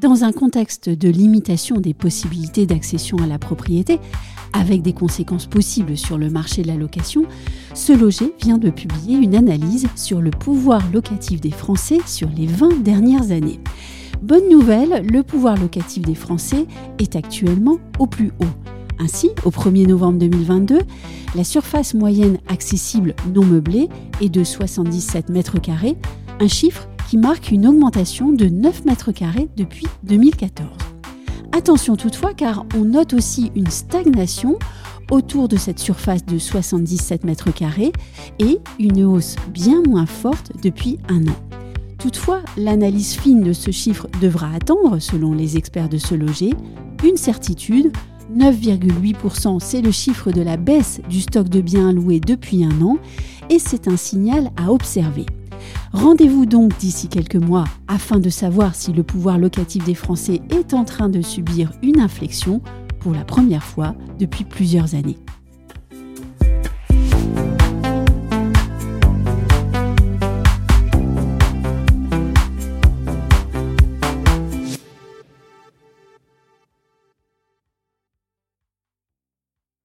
Dans un contexte de limitation des possibilités d'accession à la propriété, avec des conséquences possibles sur le marché de la location, Ce Loger vient de publier une analyse sur le pouvoir locatif des Français sur les 20 dernières années. Bonne nouvelle, le pouvoir locatif des Français est actuellement au plus haut. Ainsi, au 1er novembre 2022, la surface moyenne accessible non meublée est de 77 mètres carrés, un chiffre qui marque une augmentation de 9 mètres carrés depuis 2014. Attention toutefois car on note aussi une stagnation autour de cette surface de 77 mètres carrés et une hausse bien moins forte depuis un an. Toutefois, l'analyse fine de ce chiffre devra attendre, selon les experts de ce loger, une certitude. 9,8%, c'est le chiffre de la baisse du stock de biens loués depuis un an et c'est un signal à observer. Rendez-vous donc d'ici quelques mois afin de savoir si le pouvoir locatif des Français est en train de subir une inflexion pour la première fois depuis plusieurs années.